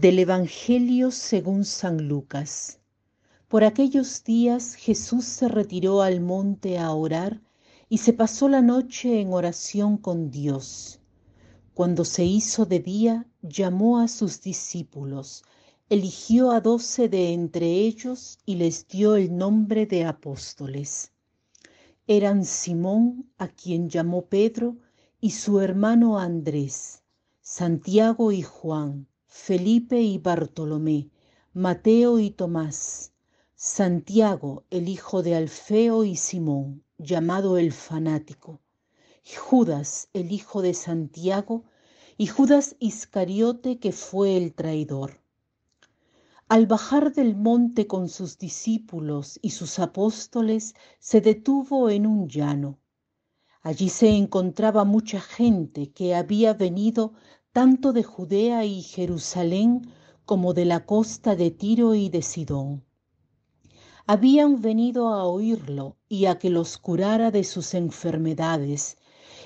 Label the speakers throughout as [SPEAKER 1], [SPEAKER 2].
[SPEAKER 1] Del Evangelio según San Lucas. Por aquellos días Jesús se retiró al monte a orar y se pasó la noche en oración con Dios. Cuando se hizo de día, llamó a sus discípulos, eligió a doce de entre ellos y les dio el nombre de apóstoles. Eran Simón, a quien llamó Pedro, y su hermano Andrés, Santiago y Juan Felipe y Bartolomé, Mateo y Tomás, Santiago, el hijo de Alfeo y Simón, llamado el fanático, Judas, el hijo de Santiago, y Judas Iscariote, que fue el traidor. Al bajar del monte con sus discípulos y sus apóstoles, se detuvo en un llano. Allí se encontraba mucha gente que había venido tanto de Judea y Jerusalén como de la costa de Tiro y de Sidón. Habían venido a oírlo y a que los curara de sus enfermedades,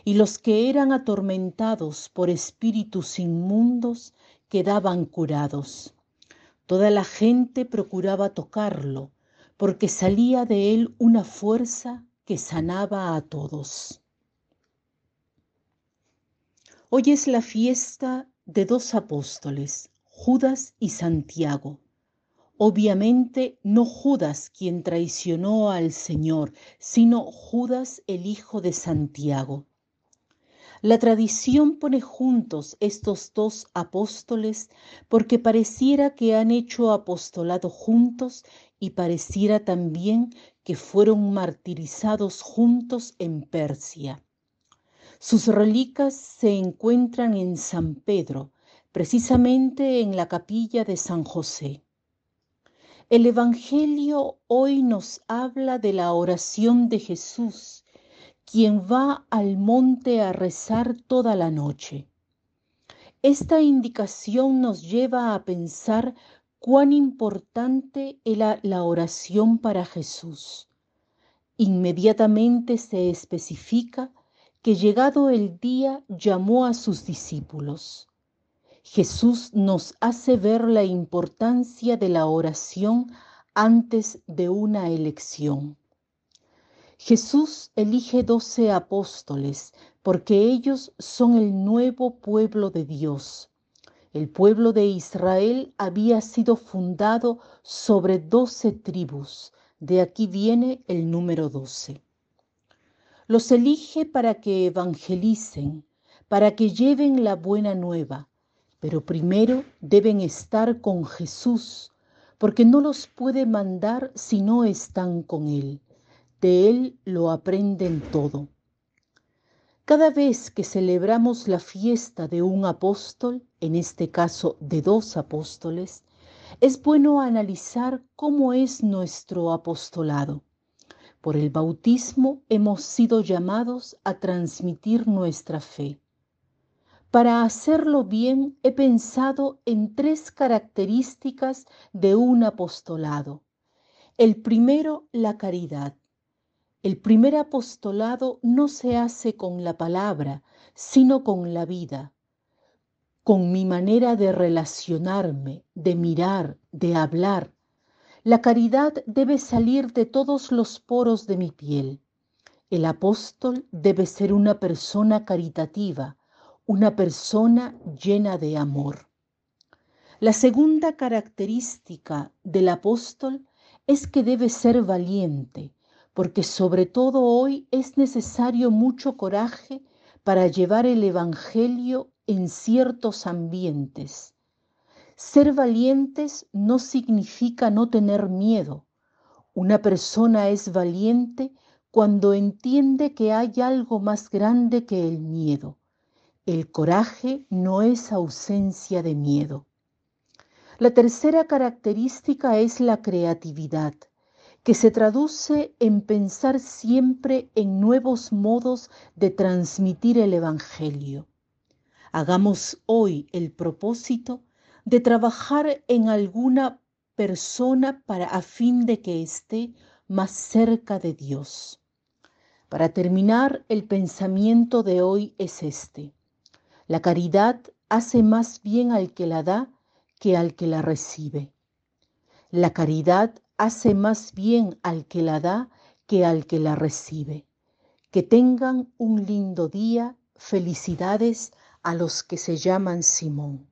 [SPEAKER 1] y los que eran atormentados por espíritus inmundos quedaban curados. Toda la gente procuraba tocarlo, porque salía de él una fuerza que sanaba a todos. Hoy es la fiesta de dos apóstoles, Judas y Santiago. Obviamente no Judas quien traicionó al Señor, sino Judas el hijo de Santiago. La tradición pone juntos estos dos apóstoles porque pareciera que han hecho apostolado juntos y pareciera también que fueron martirizados juntos en Persia. Sus reliquias se encuentran en San Pedro, precisamente en la capilla de San José. El Evangelio hoy nos habla de la oración de Jesús, quien va al monte a rezar toda la noche. Esta indicación nos lleva a pensar cuán importante era la oración para Jesús. Inmediatamente se especifica que llegado el día llamó a sus discípulos. Jesús nos hace ver la importancia de la oración antes de una elección. Jesús elige doce apóstoles porque ellos son el nuevo pueblo de Dios. El pueblo de Israel había sido fundado sobre doce tribus. De aquí viene el número doce. Los elige para que evangelicen, para que lleven la buena nueva, pero primero deben estar con Jesús, porque no los puede mandar si no están con Él. De Él lo aprenden todo. Cada vez que celebramos la fiesta de un apóstol, en este caso de dos apóstoles, es bueno analizar cómo es nuestro apostolado. Por el bautismo hemos sido llamados a transmitir nuestra fe. Para hacerlo bien he pensado en tres características de un apostolado. El primero, la caridad. El primer apostolado no se hace con la palabra, sino con la vida, con mi manera de relacionarme, de mirar, de hablar, la caridad debe salir de todos los poros de mi piel. El apóstol debe ser una persona caritativa, una persona llena de amor. La segunda característica del apóstol es que debe ser valiente, porque sobre todo hoy es necesario mucho coraje para llevar el Evangelio en ciertos ambientes ser valientes no significa no tener miedo. Una persona es valiente cuando entiende que hay algo más grande que el miedo. El coraje no es ausencia de miedo. La tercera característica es la creatividad, que se traduce en pensar siempre en nuevos modos de transmitir el Evangelio. Hagamos hoy el propósito de trabajar en alguna persona para a fin de que esté más cerca de Dios. Para terminar, el pensamiento de hoy es este. La caridad hace más bien al que la da que al que la recibe. La caridad hace más bien al que la da que al que la recibe. Que tengan un lindo día. Felicidades a los que se llaman Simón.